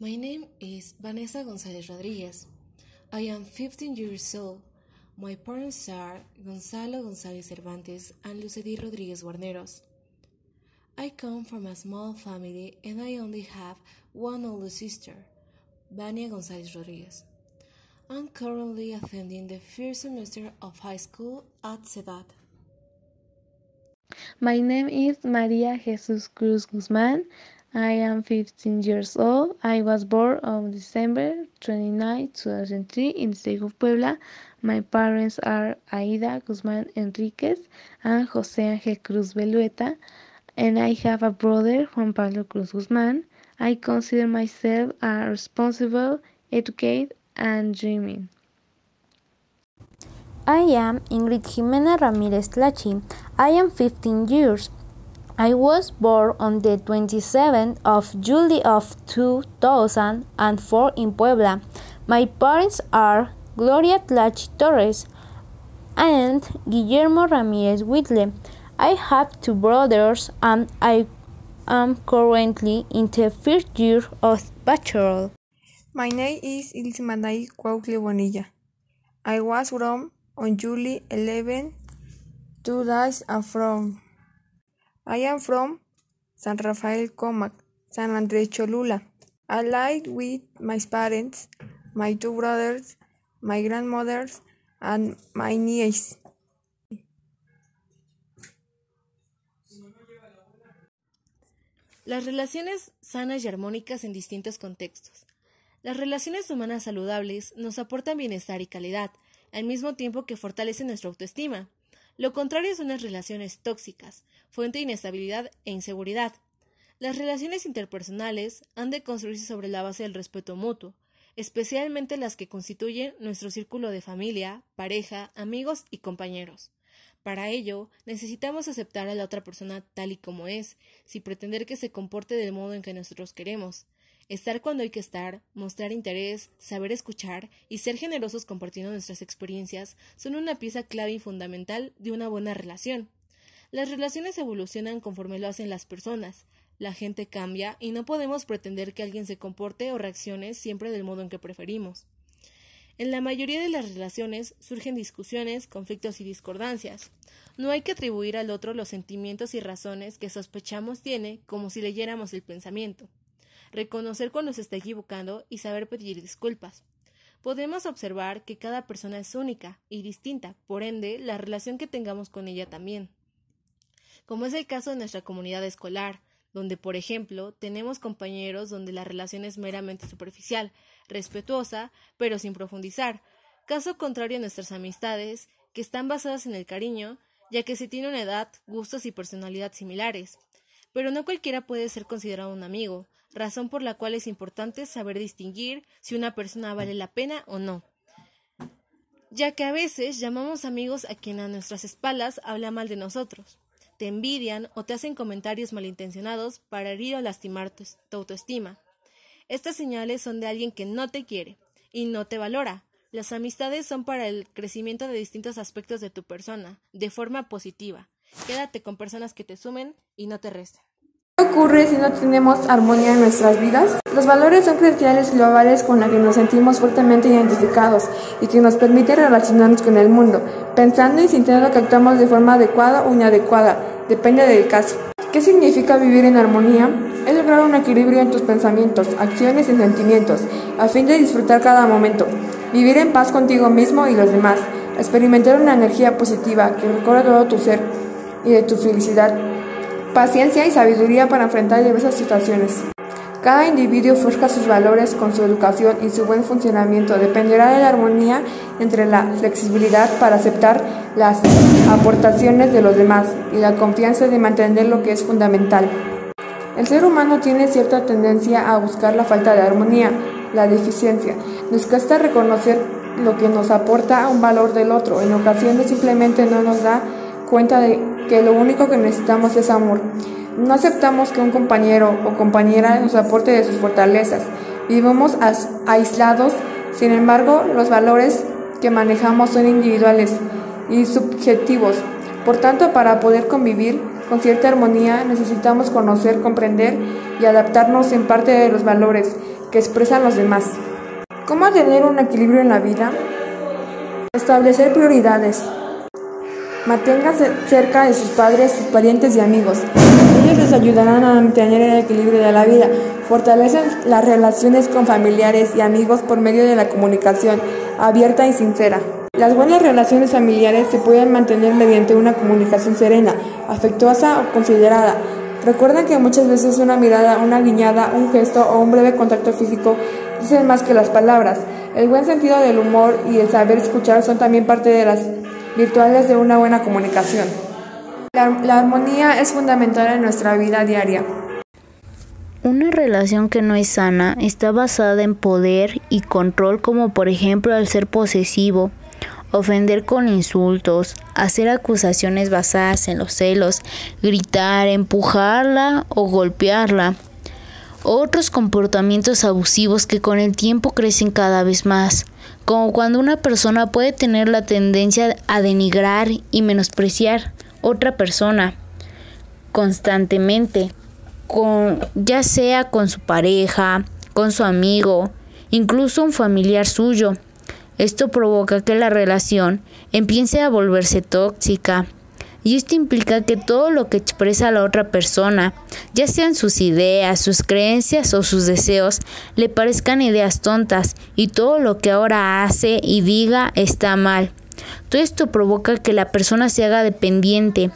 My name is Vanessa González Rodriguez. I am 15 years old. My parents are Gonzalo González Cervantes and Lucedy Rodriguez Guarneros. I come from a small family and I only have one older sister, Vania González Rodriguez. I'm currently attending the first semester of high school at Sedat. My name is Maria Jesus Cruz Guzman. I am 15 years old. I was born on December 29, 2003 in the state of Puebla. My parents are Aida Guzman Enriquez and Jose Ángel Cruz Belueta. And I have a brother, Juan Pablo Cruz Guzman. I consider myself a responsible, educated, and dreaming. I am Ingrid Jimena Ramirez Tlachi. I am 15 years. I was born on the 27th of July of 2004 in Puebla. My parents are Gloria Tlachi Torres and Guillermo Ramirez Whitley. I have two brothers and I am currently in the first year of bachelor. My name is Ilsimanay Cuautle Bonilla. I was born on July 11, 2000 from. I am from San Rafael Comac, San Andres Cholula. I lived with my parents, my two brothers, my grandmothers, and my niece. Las relaciones sanas y armónicas en distintos contextos. Las relaciones humanas saludables nos aportan bienestar y calidad, al mismo tiempo que fortalecen nuestra autoestima. Lo contrario son las relaciones tóxicas, fuente de inestabilidad e inseguridad. Las relaciones interpersonales han de construirse sobre la base del respeto mutuo, especialmente las que constituyen nuestro círculo de familia, pareja, amigos y compañeros. Para ello, necesitamos aceptar a la otra persona tal y como es, sin pretender que se comporte del modo en que nosotros queremos. Estar cuando hay que estar, mostrar interés, saber escuchar y ser generosos compartiendo nuestras experiencias son una pieza clave y fundamental de una buena relación. Las relaciones evolucionan conforme lo hacen las personas. La gente cambia y no podemos pretender que alguien se comporte o reaccione siempre del modo en que preferimos. En la mayoría de las relaciones surgen discusiones, conflictos y discordancias. No hay que atribuir al otro los sentimientos y razones que sospechamos tiene como si leyéramos el pensamiento. Reconocer cuando se está equivocando y saber pedir disculpas. Podemos observar que cada persona es única y distinta, por ende, la relación que tengamos con ella también. Como es el caso de nuestra comunidad escolar, donde, por ejemplo, tenemos compañeros donde la relación es meramente superficial, respetuosa, pero sin profundizar, caso contrario a nuestras amistades, que están basadas en el cariño, ya que se tiene una edad, gustos y personalidad similares. Pero no cualquiera puede ser considerado un amigo, razón por la cual es importante saber distinguir si una persona vale la pena o no. Ya que a veces llamamos amigos a quien a nuestras espaldas habla mal de nosotros, te envidian o te hacen comentarios malintencionados para herir o lastimar tu, tu autoestima. Estas señales son de alguien que no te quiere y no te valora. Las amistades son para el crecimiento de distintos aspectos de tu persona, de forma positiva. Quédate con personas que te sumen y no te resten. ¿Qué ocurre si no tenemos armonía en nuestras vidas? Los valores son credenciales globales con las que nos sentimos fuertemente identificados y que nos permiten relacionarnos con el mundo, pensando y sintiendo que actuamos de forma adecuada o inadecuada, depende del caso. ¿Qué significa vivir en armonía? Es lograr un equilibrio en tus pensamientos, acciones y sentimientos, a fin de disfrutar cada momento, vivir en paz contigo mismo y los demás, experimentar una energía positiva que recorre todo tu ser y de tu felicidad, paciencia y sabiduría para enfrentar diversas situaciones. Cada individuo forja sus valores con su educación y su buen funcionamiento. Dependerá de la armonía entre la flexibilidad para aceptar las aportaciones de los demás y la confianza de mantener lo que es fundamental. El ser humano tiene cierta tendencia a buscar la falta de armonía, la deficiencia. Nos cuesta reconocer lo que nos aporta un valor del otro. En ocasiones simplemente no nos da cuenta de que lo único que necesitamos es amor. No aceptamos que un compañero o compañera nos aporte de sus fortalezas. Vivimos aislados, sin embargo, los valores que manejamos son individuales y subjetivos. Por tanto, para poder convivir con cierta armonía necesitamos conocer, comprender y adaptarnos en parte de los valores que expresan los demás. ¿Cómo tener un equilibrio en la vida? Establecer prioridades. Manténgase cerca de sus padres, sus parientes y amigos. Ellos les ayudarán a mantener el equilibrio de la vida. Fortalecen las relaciones con familiares y amigos por medio de la comunicación abierta y sincera. Las buenas relaciones familiares se pueden mantener mediante una comunicación serena, afectuosa o considerada. Recuerden que muchas veces una mirada, una guiñada, un gesto o un breve contacto físico dicen más que las palabras. El buen sentido del humor y el saber escuchar son también parte de las virtuales de una buena comunicación. La, armonía es fundamental en nuestra vida diaria. Una relación que no es sana está basada en poder y control como por ejemplo el ser posesivo, ofender con insultos, hacer acusaciones basadas en los celos, gritar, empujarla o golpearla. Otros comportamientos abusivos que con el tiempo crecen cada vez más como cuando una persona puede tener la tendencia a denigrar y menospreciar otra persona constantemente, con, ya sea con su pareja, con su amigo, incluso un familiar suyo. Esto provoca que la relación empiece a volverse tóxica, y esto implica que todo lo que expresa la otra persona, ya sean sus ideas, sus creencias o sus deseos, le parezcan ideas tontas y todo lo que ahora hace y diga está mal. Todo esto provoca que la persona se haga dependiente,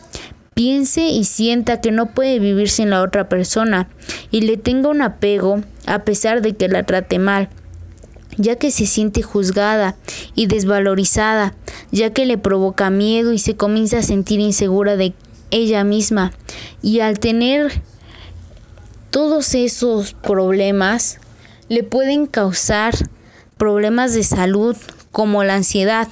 piense y sienta que no puede vivir sin la otra persona y le tenga un apego a pesar de que la trate mal ya que se siente juzgada y desvalorizada, ya que le provoca miedo y se comienza a sentir insegura de ella misma. Y al tener todos esos problemas, le pueden causar problemas de salud como la ansiedad,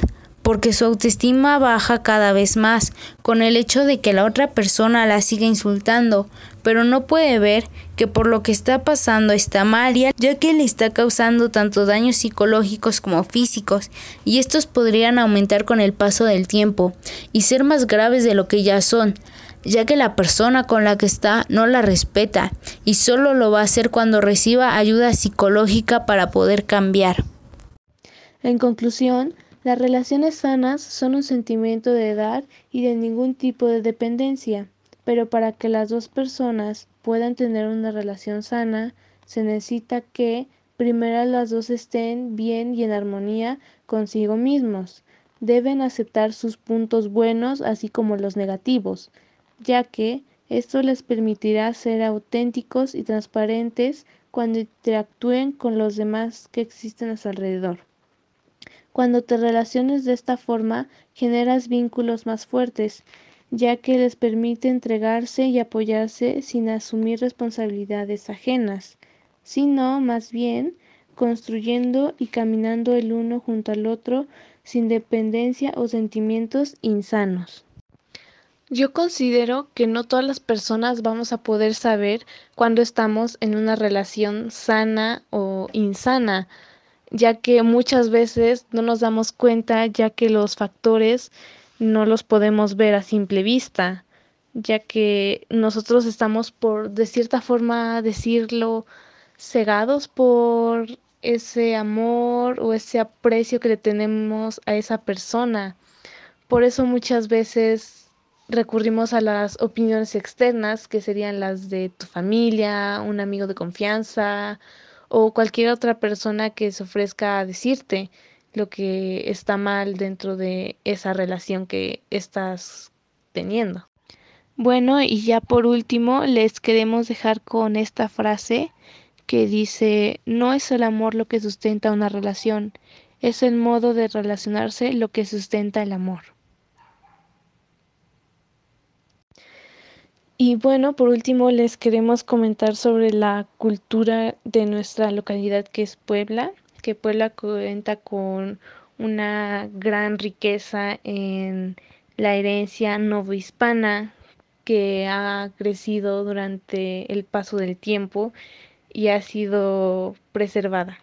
porque su autoestima baja cada vez más con el hecho de que la otra persona la siga insultando, pero no puede ver que por lo que está pasando está mal, ya que le está causando tanto daños psicológicos como físicos, y estos podrían aumentar con el paso del tiempo y ser más graves de lo que ya son, ya que la persona con la que está no la respeta y solo lo va a hacer cuando reciba ayuda psicológica para poder cambiar. En conclusión, las relaciones sanas son un sentimiento de dar y de ningún tipo de dependencia, pero para que las dos personas puedan tener una relación sana, se necesita que primero las dos estén bien y en armonía consigo mismos. Deben aceptar sus puntos buenos así como los negativos, ya que esto les permitirá ser auténticos y transparentes cuando interactúen con los demás que existen a su alrededor. Cuando te relaciones de esta forma, generas vínculos más fuertes, ya que les permite entregarse y apoyarse sin asumir responsabilidades ajenas, sino más bien construyendo y caminando el uno junto al otro sin dependencia o sentimientos insanos. Yo considero que no todas las personas vamos a poder saber cuando estamos en una relación sana o insana, ya que muchas veces no nos damos cuenta ya que los factores no los podemos ver a simple vista, ya que nosotros estamos por, de cierta forma decirlo, cegados por ese amor o ese aprecio que le tenemos a esa persona. Por eso muchas veces recurrimos a las opiniones externas, que serían las de tu familia, un amigo de confianza, o cualquier otra persona que se ofrezca a decirte lo que está mal dentro de esa relación que estás teniendo. Bueno, y ya por último les queremos dejar con esta frase que dice, no es el amor lo que sustenta una relación, es el modo de relacionarse lo que sustenta el amor. Y bueno, por último les queremos comentar sobre la cultura de nuestra localidad que es Puebla, que Puebla cuenta con una gran riqueza en la herencia novohispana que ha crecido durante el paso del tiempo y ha sido preservada.